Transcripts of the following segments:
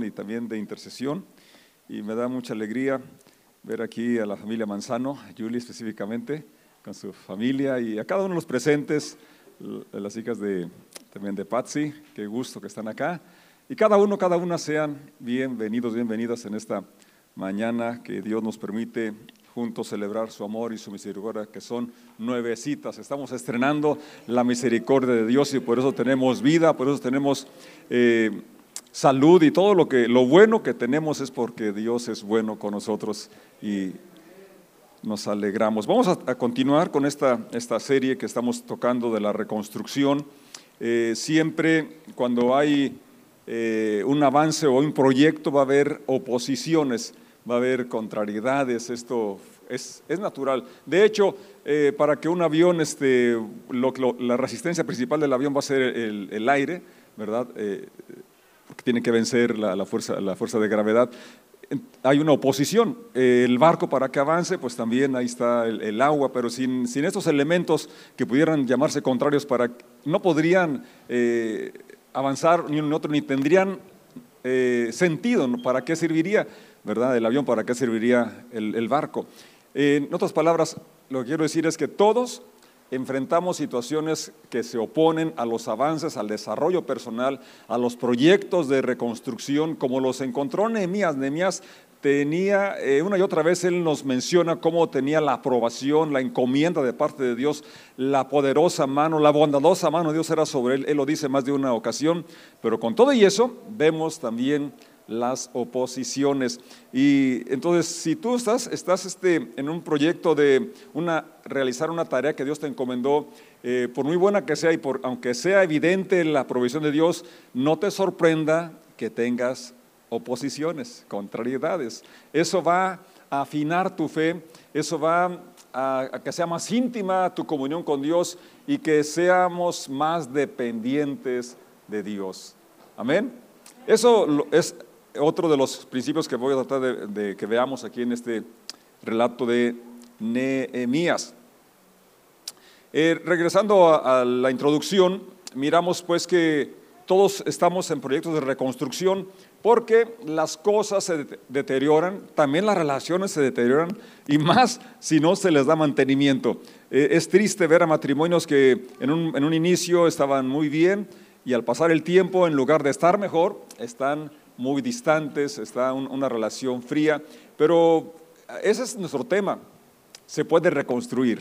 oración y también de intercesión. Y me da mucha alegría ver aquí a la familia Manzano, a Julie específicamente, con su familia y a cada uno de los presentes, las hijas de, también de Patsy, qué gusto que están acá. Y cada uno, cada una sean bienvenidos, bienvenidas en esta mañana que Dios nos permite juntos celebrar su amor y su misericordia, que son nueve citas. Estamos estrenando la misericordia de Dios y por eso tenemos vida, por eso tenemos eh, salud y todo lo que lo bueno que tenemos es porque Dios es bueno con nosotros y nos alegramos. Vamos a, continuar con esta, esta serie que estamos tocando de la reconstrucción. Eh, siempre cuando hay eh, un avance o un proyecto va a haber oposiciones va a haber contrariedades, esto es, natural. De hecho, eh, para que un avión, este, la resistencia principal del avión va a ser el, aire, ¿verdad? Porque tiene que vencer la, fuerza, la fuerza de gravedad. Hay una oposición. el barco para que avance, pues también ahí está el, agua, pero sin, sin, estos elementos que pudieran llamarse contrarios, para, no podrían eh, avanzar ni uno ni otro, ni tendrían sentido. ¿Para qué serviría? ¿verdad? El avión, ¿para qué serviría el, barco? En otras palabras, lo que quiero decir es que todos enfrentamos situaciones que se oponen a los avances, al desarrollo personal, a los proyectos de reconstrucción, como los encontró Nehemías. Nehemías tenía, eh, una y otra vez él nos menciona cómo tenía la aprobación, la encomienda de parte de Dios, la poderosa mano, la bondadosa mano de Dios era sobre él. Él lo dice más de una ocasión, pero con todo y eso vemos también las oposiciones. Y entonces, si tú estás, estás este, en un proyecto de una, realizar una tarea que Dios te encomendó, eh, por muy buena que sea y por, aunque sea evidente la provisión de Dios, no te sorprenda que tengas oposiciones, contrariedades. Eso va a afinar tu fe, eso va a, a, que sea más íntima tu comunión con Dios y que seamos más dependientes de Dios. Amén. Eso es otro de los principios que voy a tratar de, que veamos aquí en este relato de Nehemías. Eh, regresando a, la introducción, miramos pues que todos estamos en proyectos de reconstrucción porque las cosas se deterioran, también las relaciones se deterioran y más si no se les da mantenimiento. Eh, es triste ver a matrimonios que en un, en un inicio estaban muy bien y al pasar el tiempo, en lugar de estar mejor, están muy distantes, está una relación fría, pero ese es nuestro tema, se puede reconstruir.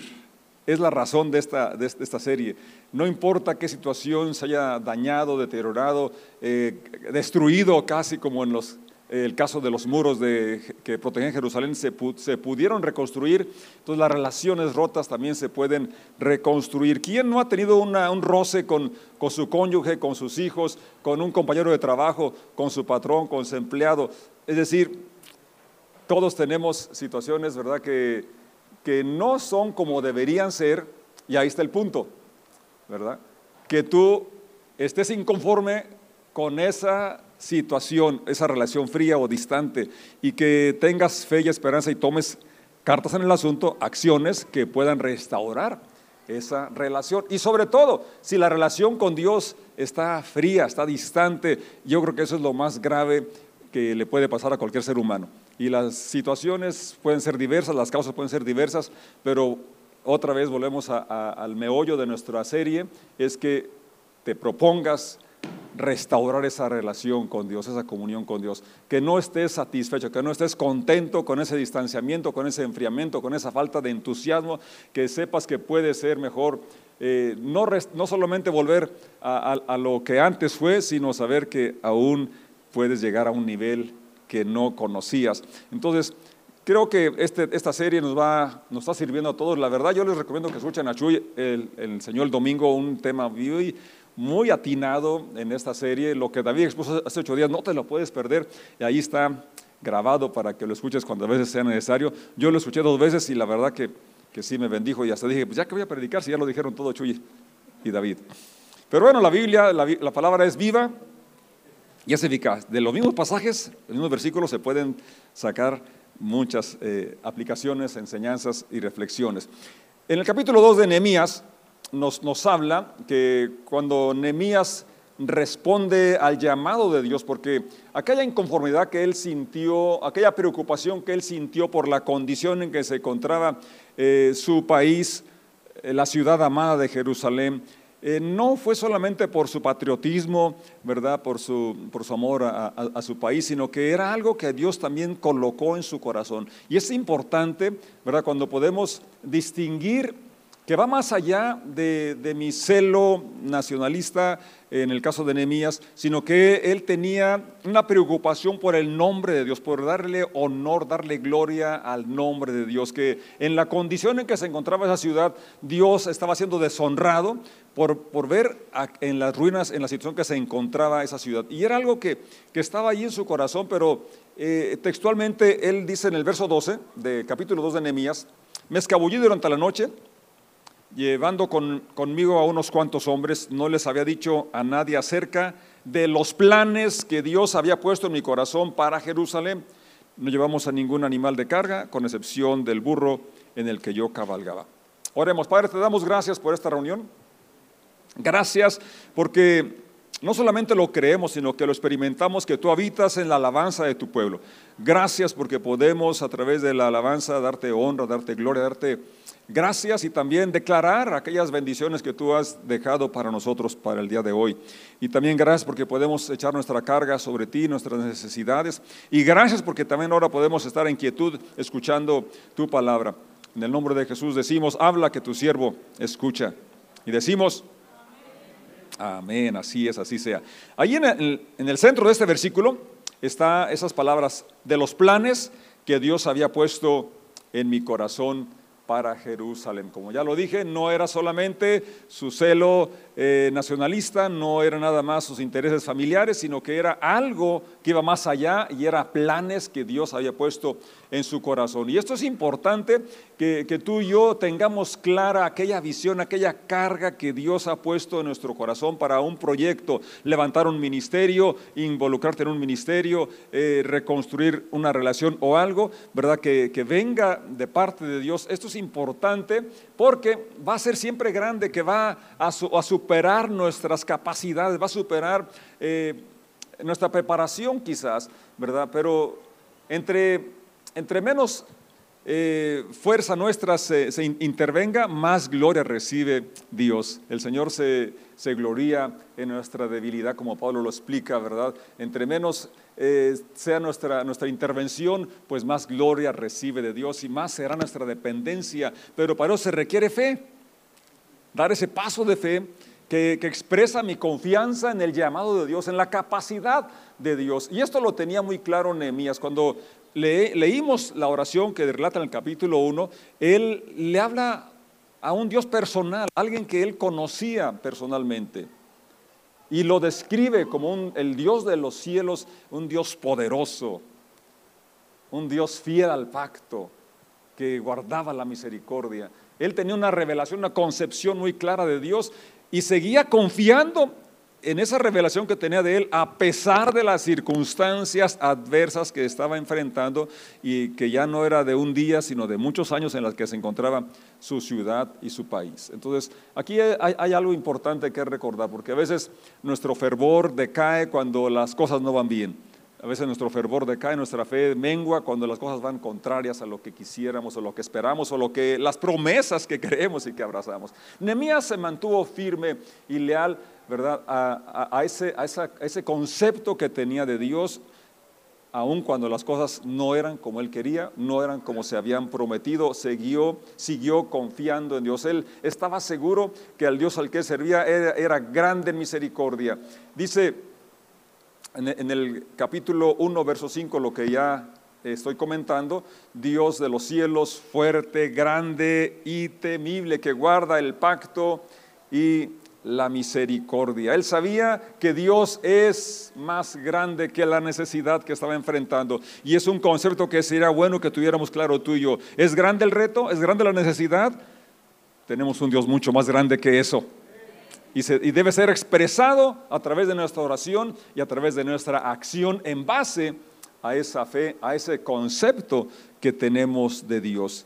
Es la razón de esta, de esta serie. No importa qué situación se haya dañado, deteriorado, eh, destruido casi como en los el caso de los muros que protegían Jerusalén se, pudieron reconstruir, entonces las relaciones rotas también se pueden reconstruir. ¿Quién no ha tenido un roce con, con, su cónyuge, con sus hijos, con un compañero de trabajo, con su patrón, con su empleado? Es decir, todos tenemos situaciones, ¿verdad?, que, que no son como deberían ser, y ahí está el punto, ¿verdad? Que tú estés inconforme con esa situación, esa relación fría o distante, y que tengas fe y esperanza y tomes cartas en el asunto, acciones que puedan restaurar esa relación. Y sobre todo, si la relación con Dios está fría, está distante, yo creo que eso es lo más grave que le puede pasar a cualquier ser humano. Y las situaciones pueden ser diversas, las causas pueden ser diversas, pero otra vez volvemos al meollo de nuestra serie, es que te propongas restaurar esa relación con Dios, esa comunión con Dios, que no estés satisfecho, que no estés contento con ese distanciamiento, con ese enfriamiento, con esa falta de entusiasmo, que sepas que puede ser mejor eh, no, no, solamente volver a, lo que antes fue, sino saber que aún puedes llegar a un nivel que no conocías. Entonces, creo que este, esta serie nos, va, nos está sirviendo a todos. La verdad, yo les recomiendo que escuchen a Chuy, el, el Señor domingo, un tema muy muy atinado en esta serie. Lo que David expuso hace ocho días, no te lo puedes perder. Y ahí está grabado para que lo escuches cuando a veces sea necesario. Yo lo escuché dos veces y la verdad que, que sí me bendijo y hasta dije, pues ya que voy a predicar, si ya lo dijeron todo Chuy y David. Pero bueno, la Biblia, la, palabra es viva y es eficaz. De los mismos pasajes, los mismos versículos se pueden sacar muchas eh, aplicaciones, enseñanzas y reflexiones. En el capítulo 2 de Nehemías, nos, habla que cuando Nehemías responde al llamado de Dios, porque aquella inconformidad que él sintió, aquella preocupación que él sintió por la condición en que se encontraba eh, su país, eh, la ciudad amada de Jerusalén, eh, no fue solamente por su patriotismo, ¿verdad? Por su, por su amor a, su país, sino que era algo que Dios también colocó en su corazón. Y es importante, ¿verdad? Cuando podemos distinguir que va más allá de, de mi celo nacionalista, en el caso de Nehemías, sino que él tenía una preocupación por el nombre de Dios, por darle honor, darle gloria al nombre de Dios, que en la condición en que se encontraba esa ciudad, Dios estaba siendo deshonrado por, por ver en las ruinas, en la situación que se encontraba esa ciudad. Y era algo que, que estaba ahí en su corazón, pero eh, textualmente él dice en el verso 12 de capítulo 2 de Nehemías, me escabullí durante la noche llevando conmigo a unos cuantos hombres, no les había dicho a nadie acerca de los planes que Dios había puesto en mi corazón para Jerusalén. No llevamos a ningún animal de carga, con excepción del burro en el que yo cabalgaba. Oremos, Padre, te damos gracias por esta reunión. Gracias porque no solamente lo creemos, sino que lo experimentamos, que tú habitas en la alabanza de tu pueblo. Gracias porque podemos a través de la alabanza darte honra, darte gloria, darte gracias y también declarar aquellas bendiciones que tú has dejado para nosotros para el día de hoy. Y también gracias porque podemos echar nuestra carga sobre ti, nuestras necesidades. Y gracias porque también ahora podemos estar en quietud escuchando tu palabra. En el nombre de Jesús decimos, habla que tu siervo escucha. Y decimos, amén, así es, así sea. Ahí en el, en el centro de este versículo está esas palabras de los planes que Dios había puesto en mi corazón para Jerusalén. Como ya lo dije, no era solamente su celo eh, nacionalista, no era nada más sus intereses familiares, sino que era algo que iba más allá y era planes que Dios había puesto en su corazón. Y esto es importante que, tú y yo tengamos clara aquella visión, aquella carga que Dios ha puesto en nuestro corazón para un proyecto, levantar un ministerio, involucrarte en un ministerio, eh, reconstruir una relación o algo, ¿verdad? Que, que venga de parte de Dios. Esto es importante porque va a ser siempre grande, que va a, superar nuestras capacidades, va a superar eh, nuestra preparación quizás, ¿verdad? Pero entre, entre menos eh, fuerza nuestra se, intervenga, más gloria recibe Dios. El Señor se, se gloria en nuestra debilidad, como Pablo lo explica, ¿verdad? Entre menos eh, sea nuestra, nuestra intervención, pues más gloria recibe de Dios y más será nuestra dependencia. Pero para eso se requiere fe, dar ese paso de fe que, expresa mi confianza en el llamado de Dios, en la capacidad de Dios. Y esto lo tenía muy claro Nehemías. Cuando leímos la oración que relata en el capítulo 1, él le habla a un Dios personal, alguien que él conocía personalmente y lo describe como el Dios de los cielos, un Dios poderoso, un Dios fiel al pacto, que guardaba la misericordia. Él tenía una revelación, una concepción muy clara de Dios y seguía confiando en esa revelación que tenía de él, a pesar de las circunstancias adversas que estaba enfrentando y que ya no era de un día, sino de muchos años en las que se encontraba su ciudad y su país. Entonces, aquí hay, algo importante que recordar, porque a veces nuestro fervor decae cuando las cosas no van bien. A veces nuestro fervor decae, nuestra fe mengua cuando las cosas van contrarias a lo que quisiéramos o lo que esperamos o lo que las promesas que creemos y que abrazamos. Nehemías se mantuvo firme y leal, ¿verdad? A, ese, a ese concepto que tenía de Dios, aun cuando las cosas no eran como él quería, no eran como se habían prometido, siguió, siguió confiando en Dios. Él estaba seguro que el Dios al que servía era, era grande en misericordia. Dice en el capítulo 1, verso 5, lo que ya estoy comentando, Dios de los cielos, fuerte, grande y temible, que guarda el pacto y la misericordia. Él sabía que Dios es más grande que la necesidad que estaba enfrentando. Y es un concepto que sería bueno que tuviéramos claro tú y yo. ¿Es grande el reto? ¿Es grande la necesidad? Tenemos un Dios mucho más grande que eso y, debe ser expresado a través de nuestra oración y a través de nuestra acción en base a esa fe, a ese concepto que tenemos de Dios.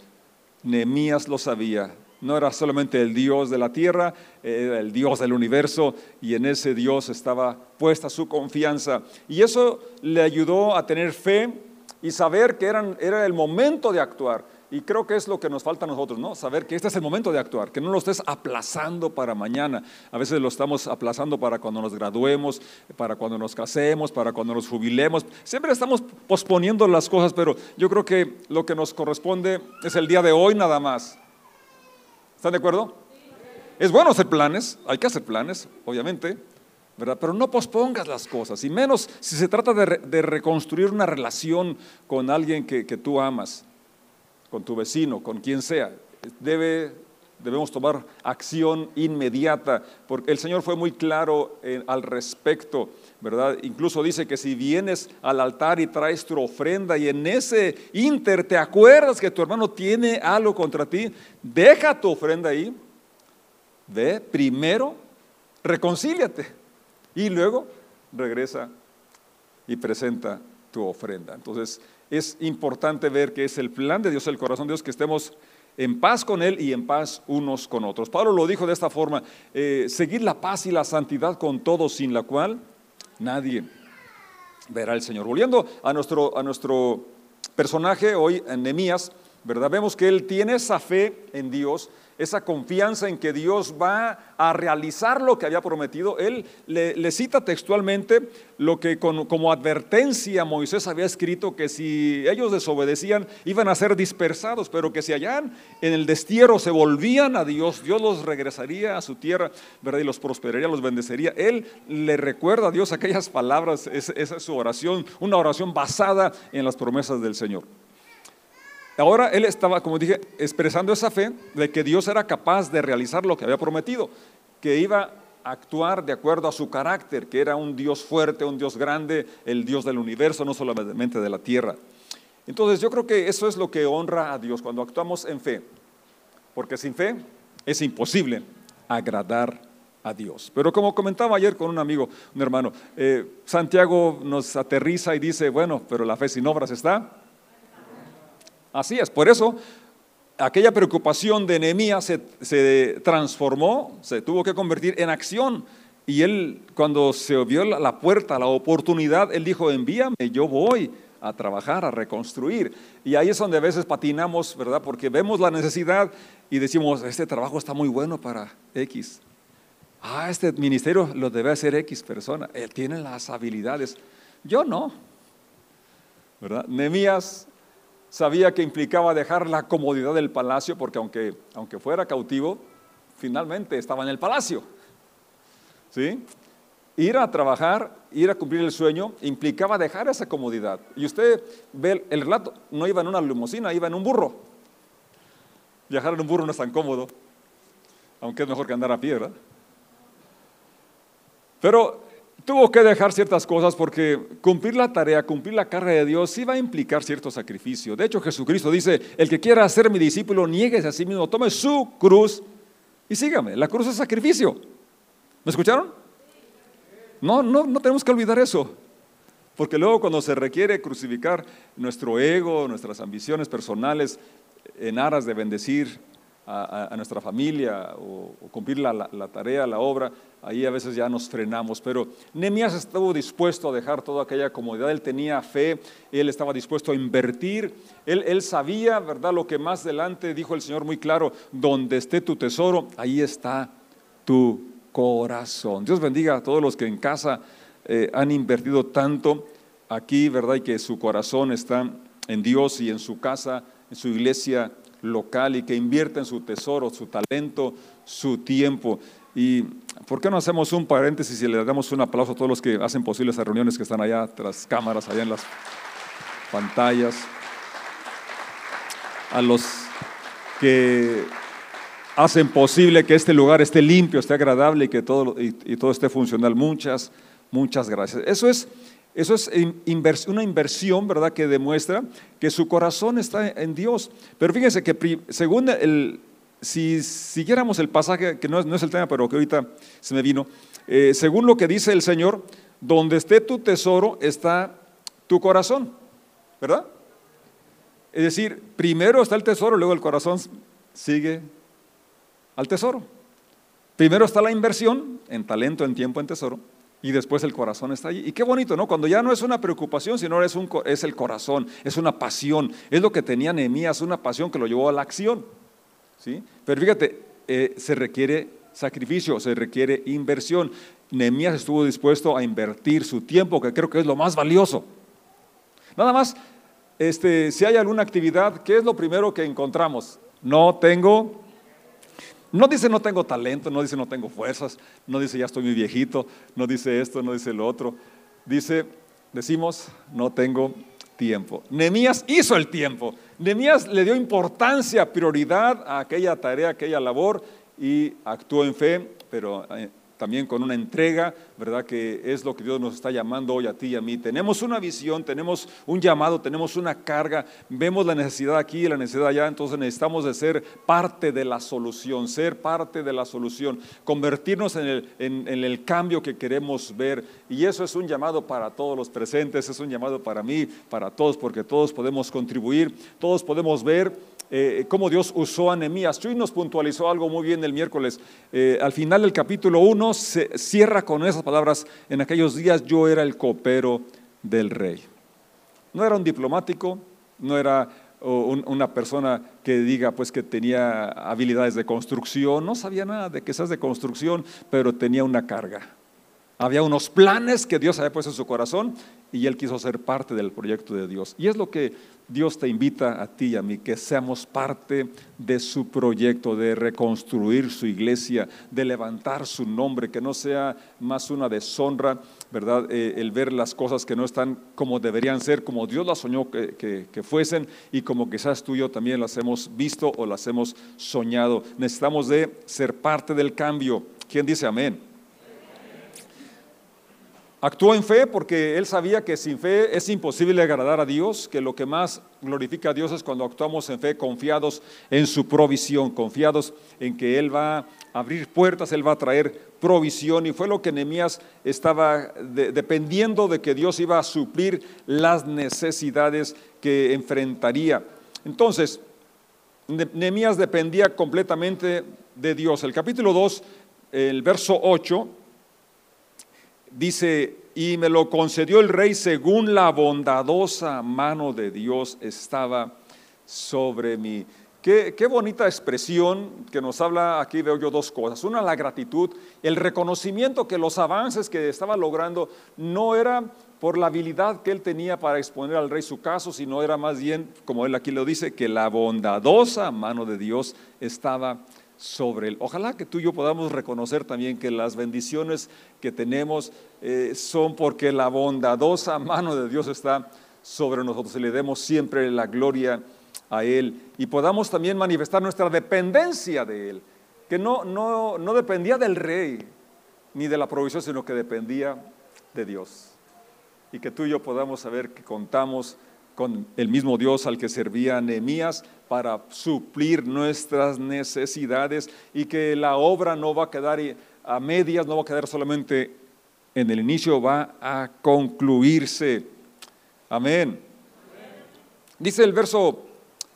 Nehemías lo sabía, no era solamente el Dios de la tierra, era el Dios del universo y en ese Dios estaba puesta su confianza. Y eso le ayudó a tener fe y saber que eran, era el momento de actuar. Y creo que es lo que nos falta a nosotros, ¿no? Saber que este es el momento de actuar, que no lo estés aplazando para mañana. A veces lo estamos aplazando para cuando nos graduemos, para cuando nos casemos, para cuando nos jubilemos. Siempre estamos posponiendo las cosas, pero yo creo que lo que nos corresponde es el día de hoy nada más. ¿Están de acuerdo? Es bueno hacer planes, hay que hacer planes, obviamente, ¿verdad? Pero no pospongas las cosas, y menos si se trata de, reconstruir una relación con alguien que tú amas con tu vecino, con quien sea. Debe, debemos tomar acción inmediata, porque el Señor fue muy claro al respecto, ¿verdad? Incluso dice que si vienes al altar y traes tu ofrenda y en ese inter te acuerdas que tu hermano tiene algo contra ti, deja tu ofrenda ahí, ve, primero reconcíliate y luego regresa y presenta tu ofrenda. Entonces, es importante ver que es el plan de Dios, el corazón de Dios, que estemos en paz con Él y en paz unos con otros. Pablo lo dijo de esta forma, eh, seguir la paz y la santidad con todos, sin la cual nadie verá al Señor. Volviendo a nuestro, a nuestro personaje hoy, Nehemías, ¿verdad? Vemos que él tiene esa fe en Dios, esa confianza en que Dios va a realizar lo que había prometido. Él le, cita textualmente lo que como advertencia Moisés había escrito, que si ellos desobedecían iban a ser dispersados, pero que si allá en el destierro se volvían a Dios, Dios los regresaría a su tierra, ¿verdad? Y los prosperaría, los bendecería. Él le recuerda a Dios aquellas palabras, esa es su oración, una oración basada en las promesas del Señor. Ahora él estaba, como dije, expresando esa fe de que Dios era capaz de realizar lo que había prometido, que iba a actuar de acuerdo a su carácter, que era un Dios fuerte, un Dios grande, el Dios del universo, no solamente de la tierra. Entonces yo creo que eso es lo que honra a Dios cuando actuamos en fe, porque sin fe es imposible agradar a Dios. Pero como comentaba ayer con un amigo, un hermano, eh, Santiago nos aterriza y dice, bueno, pero la fe sin obras está Así es, por eso aquella preocupación de Nehemías se, transformó, se tuvo que convertir en acción. Y él, cuando se vio la puerta, la oportunidad, él dijo, envíame, yo voy a trabajar, a reconstruir. Y ahí es donde a veces patinamos, ¿verdad? Porque vemos la necesidad y decimos, este trabajo está muy bueno para X. Ah, este ministerio lo debe hacer X persona. Él tiene las habilidades. Yo no. ¿Verdad? Nehemías sabía que implicaba dejar la comodidad del palacio, porque aunque, aunque fuera cautivo, finalmente estaba en el palacio. ¿Sí? Ir a trabajar, ir a cumplir el sueño, implicaba dejar esa comodidad. Y usted ve el relato, no iba en una limusina, iba en un burro. Viajar en un burro no es tan cómodo, aunque es mejor que andar a pie. Pero tuvo que dejar ciertas cosas porque cumplir la tarea, cumplir la carga de Dios, sí va a implicar cierto sacrificio. De hecho, Jesucristo dice, el que quiera ser mi discípulo, nieguese a sí mismo, tome su cruz y sígame. La cruz es sacrificio. ¿Me escucharon? No, no, no tenemos que olvidar eso. Porque luego cuando se requiere crucificar nuestro ego, nuestras ambiciones personales en aras de bendecir a, nuestra familia o, cumplir la, tarea, la obra, ahí a veces ya nos frenamos. Pero Nehemías estuvo dispuesto a dejar toda aquella comodidad, él tenía fe, él estaba dispuesto a invertir, él, sabía, ¿verdad? Lo que más adelante dijo el Señor muy claro, donde esté tu tesoro, ahí está tu corazón. Dios bendiga a todos los que en casa eh, han invertido tanto aquí, ¿verdad? Y que su corazón está en Dios y en su casa, en su iglesia local y que invierta en su tesoro, su talento, su tiempo. ¿Y por qué no hacemos un paréntesis y le damos un aplauso a todos los que hacen posible esas reuniones que están allá tras cámaras, allá en las pantallas? A los que hacen posible que este lugar esté limpio, esté agradable y que todo, y todo esté funcional. Muchas, muchas gracias. Eso es eso es una inversión, ¿verdad?, que demuestra que su corazón está en Dios. Pero fíjense que según el, si siguiéramos el pasaje, que no es, el tema, pero que ahorita se me vino, eh, según lo que dice el Señor, donde esté tu tesoro está tu corazón, ¿verdad? Es decir, primero está el tesoro, luego el corazón sigue al tesoro. Primero está la inversión en talento, en tiempo, en tesoro, y después el corazón está allí. Y qué bonito, ¿no? Cuando ya no es una preocupación, sino es, un, es el corazón, es una pasión. Es lo que tenía Nehemías, una pasión que lo llevó a la acción. ¿Sí? Pero fíjate, eh, se requiere sacrificio, se requiere inversión. Nehemías estuvo dispuesto a invertir su tiempo, que creo que es lo más valioso. Nada más, este, si hay alguna actividad, ¿qué es lo primero que encontramos? No tengo no dice no tengo talento, no dice no tengo fuerzas, no dice ya estoy muy viejito, no dice esto, no dice lo otro. Dice, decimos, no tengo tiempo. Nemías hizo el tiempo. Nemías le dio importancia, prioridad a aquella tarea, a aquella labor y actuó en fe, pero eh, también con una entrega, ¿verdad? Que es lo que Dios nos está llamando hoy a ti y a mí. Tenemos una visión, tenemos un llamado, tenemos una carga, vemos la necesidad aquí y la necesidad allá, entonces necesitamos de ser parte de la solución, ser parte de la solución, convertirnos en el, en el cambio que queremos ver. Y eso es un llamado para todos los presentes, es un llamado para mí, para todos, porque todos podemos contribuir, todos podemos ver eh, cómo Dios usó a Nehemías. Chuy nos puntualizó algo muy bien el miércoles. Eh, al final del capítulo 1 se cierra con esas palabras, en aquellos días yo era el copero del rey. No era un diplomático, no era una persona que diga pues que tenía habilidades de construcción, no sabía nada de que seas de construcción, pero tenía una carga. Había unos planes que Dios había puesto en su corazón y él quiso ser parte del proyecto de Dios. Y es lo que Dios te invita a ti y a mí, que seamos parte de su proyecto, de reconstruir su iglesia, de levantar su nombre, que no sea más una deshonra, ¿verdad? Eh, el ver las cosas que no están como deberían ser, como Dios las soñó que, que fuesen y como quizás tú y yo también las hemos visto o las hemos soñado. Necesitamos de ser parte del cambio. ¿Quién dice amén? Actuó en fe porque él sabía que sin fe es imposible agradar a Dios, que lo que más glorifica a Dios es cuando actuamos en fe confiados en su provisión, confiados en que Él va a abrir puertas, Él va a traer provisión. Y fue lo que Nehemías estaba dependiendo de que Dios iba a suplir las necesidades que enfrentaría. Entonces, Nehemías dependía completamente de Dios. El capítulo 2, el verso 8 dice, y me lo concedió el rey según la bondadosa mano de Dios estaba sobre mí. Qué, qué, bonita expresión que nos habla, aquí veo yo dos cosas. Una, la gratitud, el reconocimiento que los avances que estaba logrando no era por la habilidad que él tenía para exponer al rey su caso, sino era más bien, como él aquí lo dice, que la bondadosa mano de Dios estaba sobre él. Ojalá que tú y yo podamos reconocer también que las bendiciones que tenemos eh, son porque la bondadosa mano de Dios está sobre nosotros y le demos siempre la gloria a Él y podamos también manifestar nuestra dependencia de Él, que no, no, no dependía del rey ni de la provisión, sino que dependía de Dios. Y que tú y yo podamos saber que contamos con el mismo Dios al que servía Nehemías para suplir nuestras necesidades y que la obra no va a quedar a medias, no va a quedar solamente en el inicio, va a concluirse. Amén. Dice el verso,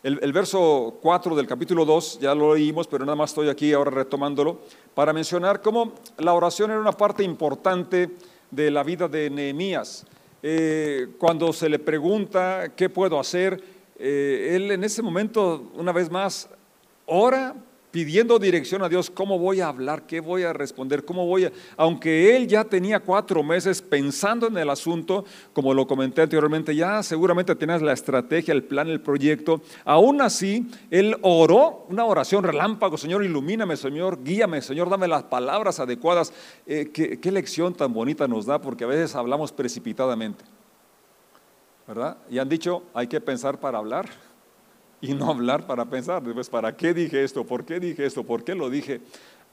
el, el verso 4 del capítulo 2, ya lo leímos, pero nada más estoy aquí ahora retomándolo, para mencionar cómo la oración era una parte importante de la vida de Nehemías. Eh, cuando se le pregunta qué puedo hacer, eh, él en ese momento, una vez más, ora pidiendo dirección a Dios, ¿cómo voy a hablar? ¿Qué voy a responder? ¿Cómo voy a...? Aunque él ya tenía cuatro meses pensando en el asunto, como lo comenté anteriormente, ya seguramente tenías la estrategia, el plan, el proyecto, aún así, él oró una oración relámpago, Señor, ilumíname, Señor, guíame, Señor, dame las palabras adecuadas. Eh, ¿qué, qué lección tan bonita nos da, porque a veces hablamos precipitadamente, ¿verdad? Y han dicho, hay que pensar para hablar y no hablar para pensar. Después, ¿para qué dije esto? ¿Por qué dije esto? ¿Por qué lo dije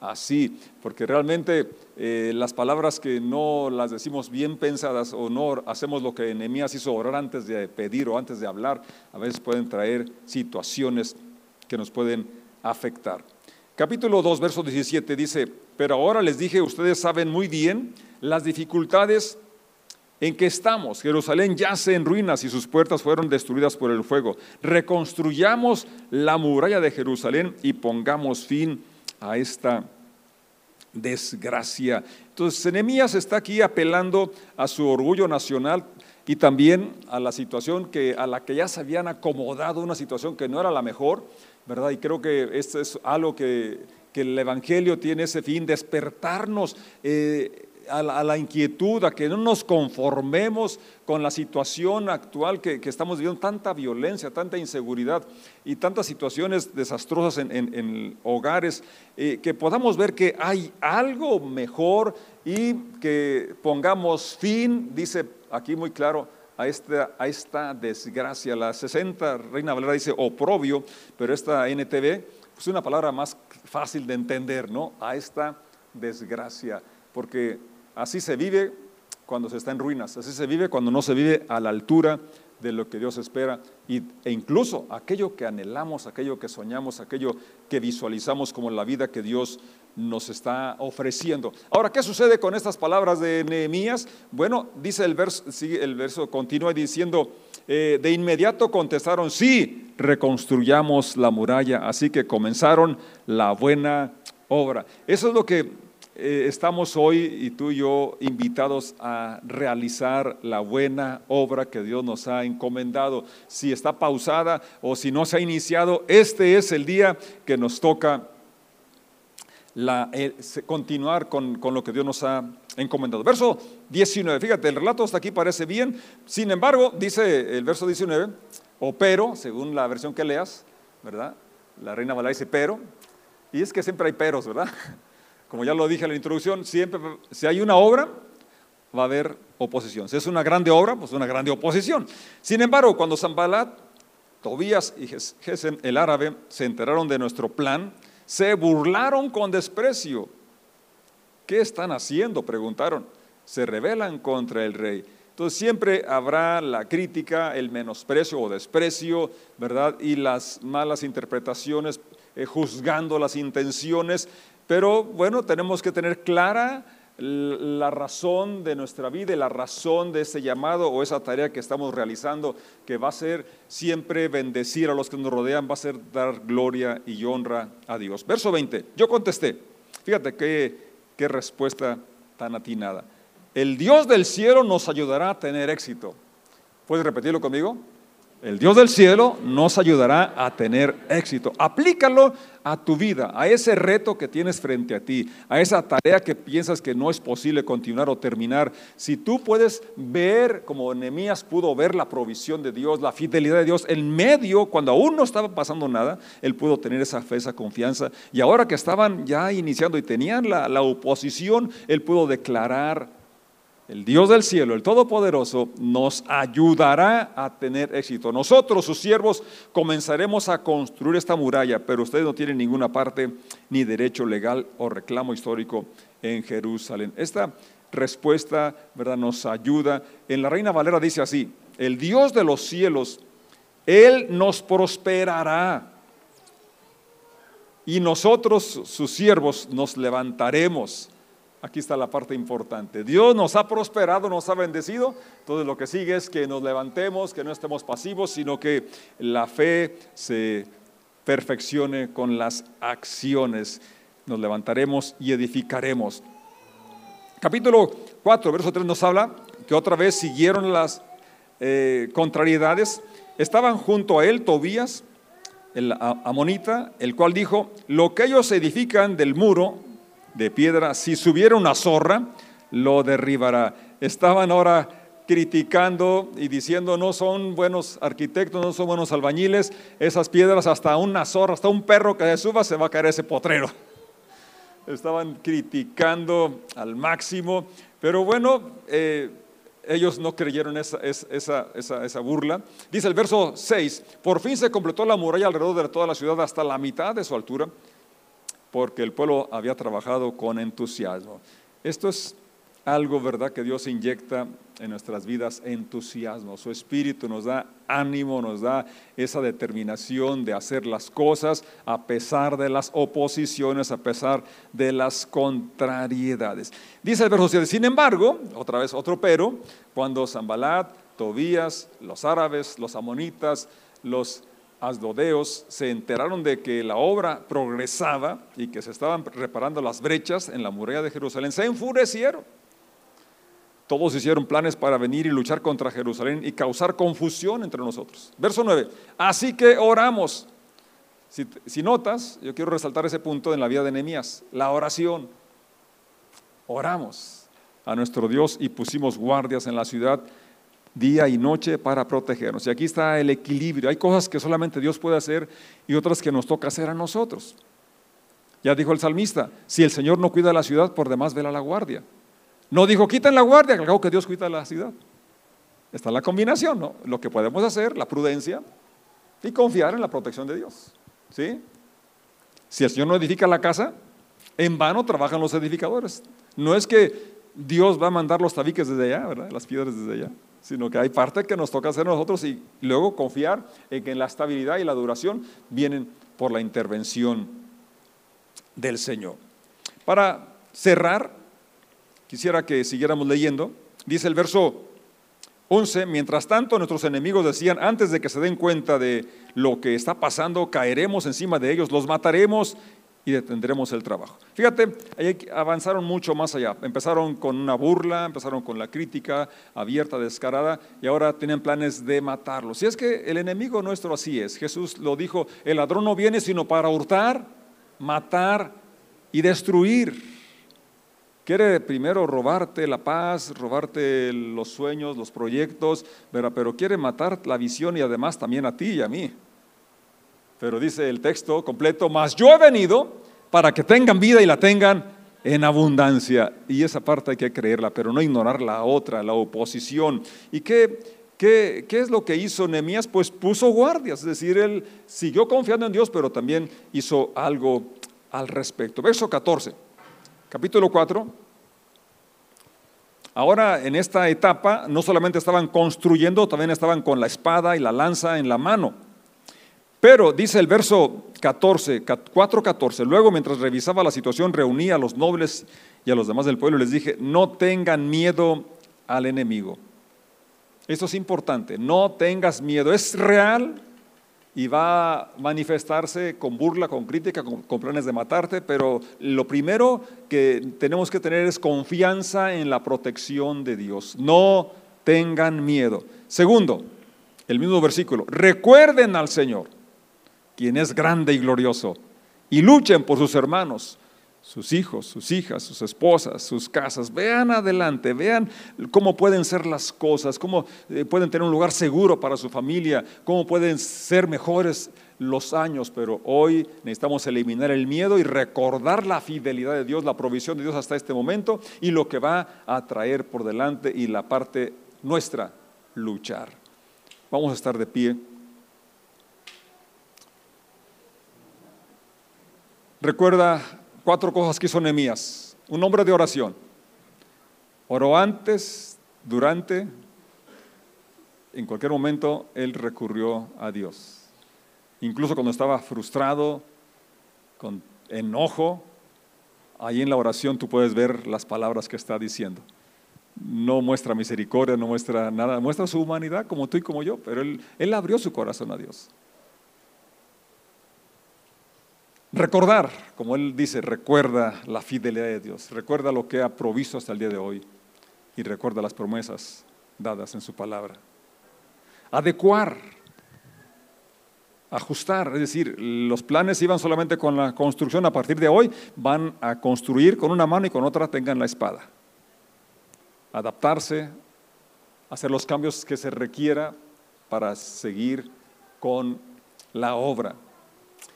así? Porque realmente eh, las palabras que no las decimos bien pensadas o no hacemos lo que Nehemías hizo orar antes de pedir o antes de hablar, a veces pueden traer situaciones que nos pueden afectar. Capítulo 2, verso 17 dice, pero ahora les dije, ustedes saben muy bien las dificultades en que estamos. Jerusalén yace en ruinas y sus puertas fueron destruidas por el fuego. Reconstruyamos la muralla de Jerusalén y pongamos fin a esta desgracia. Entonces, Nehemías está aquí apelando a su orgullo nacional y también a la situación que, a la que ya se habían acomodado, una situación que no era la mejor, ¿verdad? Y creo que esto es algo que, el Evangelio tiene ese fin, despertarnos. Eh, a la, inquietud, a que no nos conformemos con la situación actual que, estamos viviendo, tanta violencia, tanta inseguridad y tantas situaciones desastrosas en, hogares, eh, que podamos ver que hay algo mejor y que pongamos fin, dice aquí muy claro, a esta, desgracia. La 60, Reina Valera dice oprobio, pero esta NTV es pues una palabra más fácil de entender, ¿no? A esta desgracia, porque Así se vive cuando se está en ruinas, así se vive cuando no se vive a la altura de lo que Dios espera y, e incluso aquello que anhelamos, aquello que soñamos, aquello que visualizamos como la vida que Dios nos está ofreciendo. Ahora, ¿qué sucede con estas palabras de Nehemías? Bueno, dice el verso, el verso continúa diciendo, eh, de inmediato contestaron, sí, reconstruyamos la muralla, así que comenzaron la buena obra. Eso es lo que eh, estamos hoy y tú y yo invitados a realizar la buena obra que Dios nos ha encomendado. Si está pausada o si no se ha iniciado, este es el día que nos toca eh, continuar con, con, lo que Dios nos ha encomendado. Verso 19, fíjate, el relato hasta aquí parece bien, sin embargo, dice el verso 19, o pero, según la versión que leas, ¿verdad? La reina Valera dice pero, y es que siempre hay peros, ¿verdad? Como ya lo dije en la introducción, siempre, si hay una obra, va a haber oposición. Si es una grande obra, pues una grande oposición. Sin embargo, cuando Zambalat, Tobías y Gesem, el árabe, se enteraron de nuestro plan, se burlaron con desprecio. ¿Qué están haciendo? Preguntaron. Se rebelan contra el rey. Entonces siempre habrá la crítica, el menosprecio o desprecio, ¿verdad? Y las malas interpretaciones, eh, juzgando las intenciones. Pero bueno, tenemos que tener clara la razón de nuestra vida y la razón de ese llamado o esa tarea que estamos realizando, que va a ser siempre bendecir a los que nos rodean, va a ser dar gloria y honra a Dios. Verso 20, yo contesté, fíjate qué, qué respuesta tan atinada. El Dios del cielo nos ayudará a tener éxito. ¿Puedes repetirlo conmigo? El Dios del cielo nos ayudará a tener éxito. Aplícalo a tu vida, a ese reto que tienes frente a ti, a esa tarea que piensas que no es posible continuar o terminar. Si tú puedes ver, como Nehemías pudo ver la provisión de Dios, la fidelidad de Dios, en medio, cuando aún no estaba pasando nada, él pudo tener esa fe, esa confianza. Y ahora que estaban ya iniciando y tenían la, la oposición, él pudo declarar el Dios del cielo, el Todopoderoso, nos ayudará a tener éxito. Nosotros, sus siervos, comenzaremos a construir esta muralla, pero ustedes no tienen ninguna parte ni derecho legal o reclamo histórico en Jerusalén. Esta respuesta, ¿verdad?, nos ayuda. En la Reina Valera dice así, el Dios de los cielos, Él nos prosperará. Y nosotros, sus siervos, nos levantaremos Aquí está la parte importante. Dios nos ha prosperado, nos ha bendecido. Entonces lo que sigue es que nos levantemos, que no estemos pasivos, sino que la fe se perfeccione con las acciones. Nos levantaremos y edificaremos. Capítulo 4, verso 3 nos habla que otra vez siguieron las eh, contrariedades. Estaban junto a él Tobías, el amonita, el cual dijo, lo que ellos edifican del muro de piedra, si subiera una zorra, lo derribará. Estaban ahora criticando y diciendo no son buenos arquitectos, no son buenos albañiles, esas piedras hasta una zorra, hasta un perro que se suba se va a caer ese potrero. Estaban criticando al máximo, pero bueno, eh, ellos no creyeron esa, esa, esa, esa, burla. Dice el verso 6, por fin se completó la muralla alrededor de toda la ciudad hasta la mitad de su altura porque el pueblo había trabajado con entusiasmo. Esto es algo, ¿verdad?, que Dios inyecta en nuestras vidas, entusiasmo. Su espíritu nos da ánimo, nos da esa determinación de hacer las cosas a pesar de las oposiciones, a pesar de las contrariedades. Dice el verso 7, sin embargo, otra vez otro pero, cuando Zambalat, Tobías, los árabes, los amonitas, los asdodeos se enteraron de que la obra progresaba y que se estaban reparando las brechas en la muralla de Jerusalén, se enfurecieron. Todos hicieron planes para venir y luchar contra Jerusalén y causar confusión entre nosotros. Verso 9. Así que oramos. Si, si notas, yo quiero resaltar ese punto en la vida de Nehemías, la oración. Oramos a nuestro Dios y pusimos guardias en la ciudad día y noche para protegernos. Y aquí está el equilibrio. Hay cosas que solamente Dios puede hacer y otras que nos toca hacer a nosotros. Ya dijo el salmista, si el Señor no cuida la ciudad, por demás vela la guardia. No dijo, quiten la guardia, que que Dios cuida la ciudad. Está la combinación, ¿no? Lo que podemos hacer, la prudencia y confiar en la protección de Dios. ¿Sí? Si el Señor no edifica la casa, en vano trabajan los edificadores. No es que Dios va a mandar los tabiques desde allá, ¿verdad? Las piedras desde allá sino que hay parte que nos toca hacer nosotros y luego confiar en que la estabilidad y la duración vienen por la intervención del Señor. Para cerrar, quisiera que siguiéramos leyendo, dice el verso 11, mientras tanto nuestros enemigos decían, antes de que se den cuenta de lo que está pasando, caeremos encima de ellos, los mataremos y detendremos el trabajo. Fíjate, avanzaron mucho más allá. Empezaron con una burla, empezaron con la crítica abierta, descarada, y ahora tienen planes de matarlos. Si es que el enemigo nuestro así es. Jesús lo dijo, el ladrón no viene sino para hurtar, matar y destruir. Quiere primero robarte la paz, robarte los sueños, los proyectos, pero quiere matar la visión y además también a ti y a mí. Pero dice el texto completo, más yo he venido para que tengan vida y la tengan en abundancia. Y esa parte hay que creerla, pero no ignorar la otra, la oposición. ¿Y qué, qué, qué es lo que hizo Nehemías? Pues puso guardias, es decir, él siguió confiando en Dios, pero también hizo algo al respecto. Verso 14, capítulo 4. Ahora en esta etapa no solamente estaban construyendo, también estaban con la espada y la lanza en la mano. Pero dice el verso 14, 4.14, luego mientras revisaba la situación reuní a los nobles y a los demás del pueblo y les dije, no tengan miedo al enemigo. Esto es importante, no tengas miedo, es real y va a manifestarse con burla, con crítica, con, con, planes de matarte, pero lo primero que tenemos que tener es confianza en la protección de Dios. No tengan miedo. Segundo, el mismo versículo, recuerden al Señor quien es grande y glorioso, y luchen por sus hermanos, sus hijos, sus hijas, sus esposas, sus casas. Vean adelante, vean cómo pueden ser las cosas, cómo eh, pueden tener un lugar seguro para su familia, cómo pueden ser mejores los años, pero hoy necesitamos eliminar el miedo y recordar la fidelidad de Dios, la provisión de Dios hasta este momento y lo que va a traer por delante y la parte nuestra, luchar. Vamos a estar de pie. Recuerda cuatro cosas que hizo Nehemías. Un hombre de oración. Oró antes, durante, en cualquier momento él recurrió a Dios. Incluso cuando estaba frustrado, con enojo, ahí en la oración tú puedes ver las palabras que está diciendo. No muestra misericordia, no muestra nada, muestra su humanidad como tú y como yo, pero él, él abrió su corazón a Dios. Recordar, como él dice, recuerda la fidelidad de Dios, recuerda lo que ha provisto hasta el día de hoy y recuerda las promesas dadas en su palabra. Adecuar, ajustar, es decir, los planes iban solamente con la construcción, a partir de hoy van a construir con una mano y con otra tengan la espada. Adaptarse, hacer los cambios que se requiera para seguir con la obra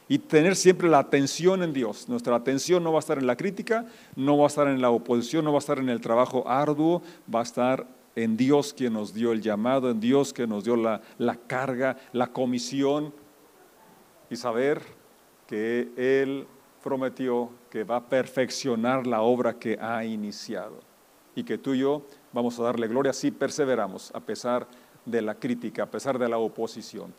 y tener siempre la atención en Dios. Nuestra atención no va a estar en la crítica, no va a estar en la oposición, no va a estar en el trabajo arduo, va a estar en Dios quien nos dio el llamado, en Dios que nos dio la, la carga, la comisión y saber que Él prometió que va a perfeccionar la obra que ha iniciado y que tú y yo vamos a darle gloria si perseveramos a pesar de la crítica, a pesar de la oposición.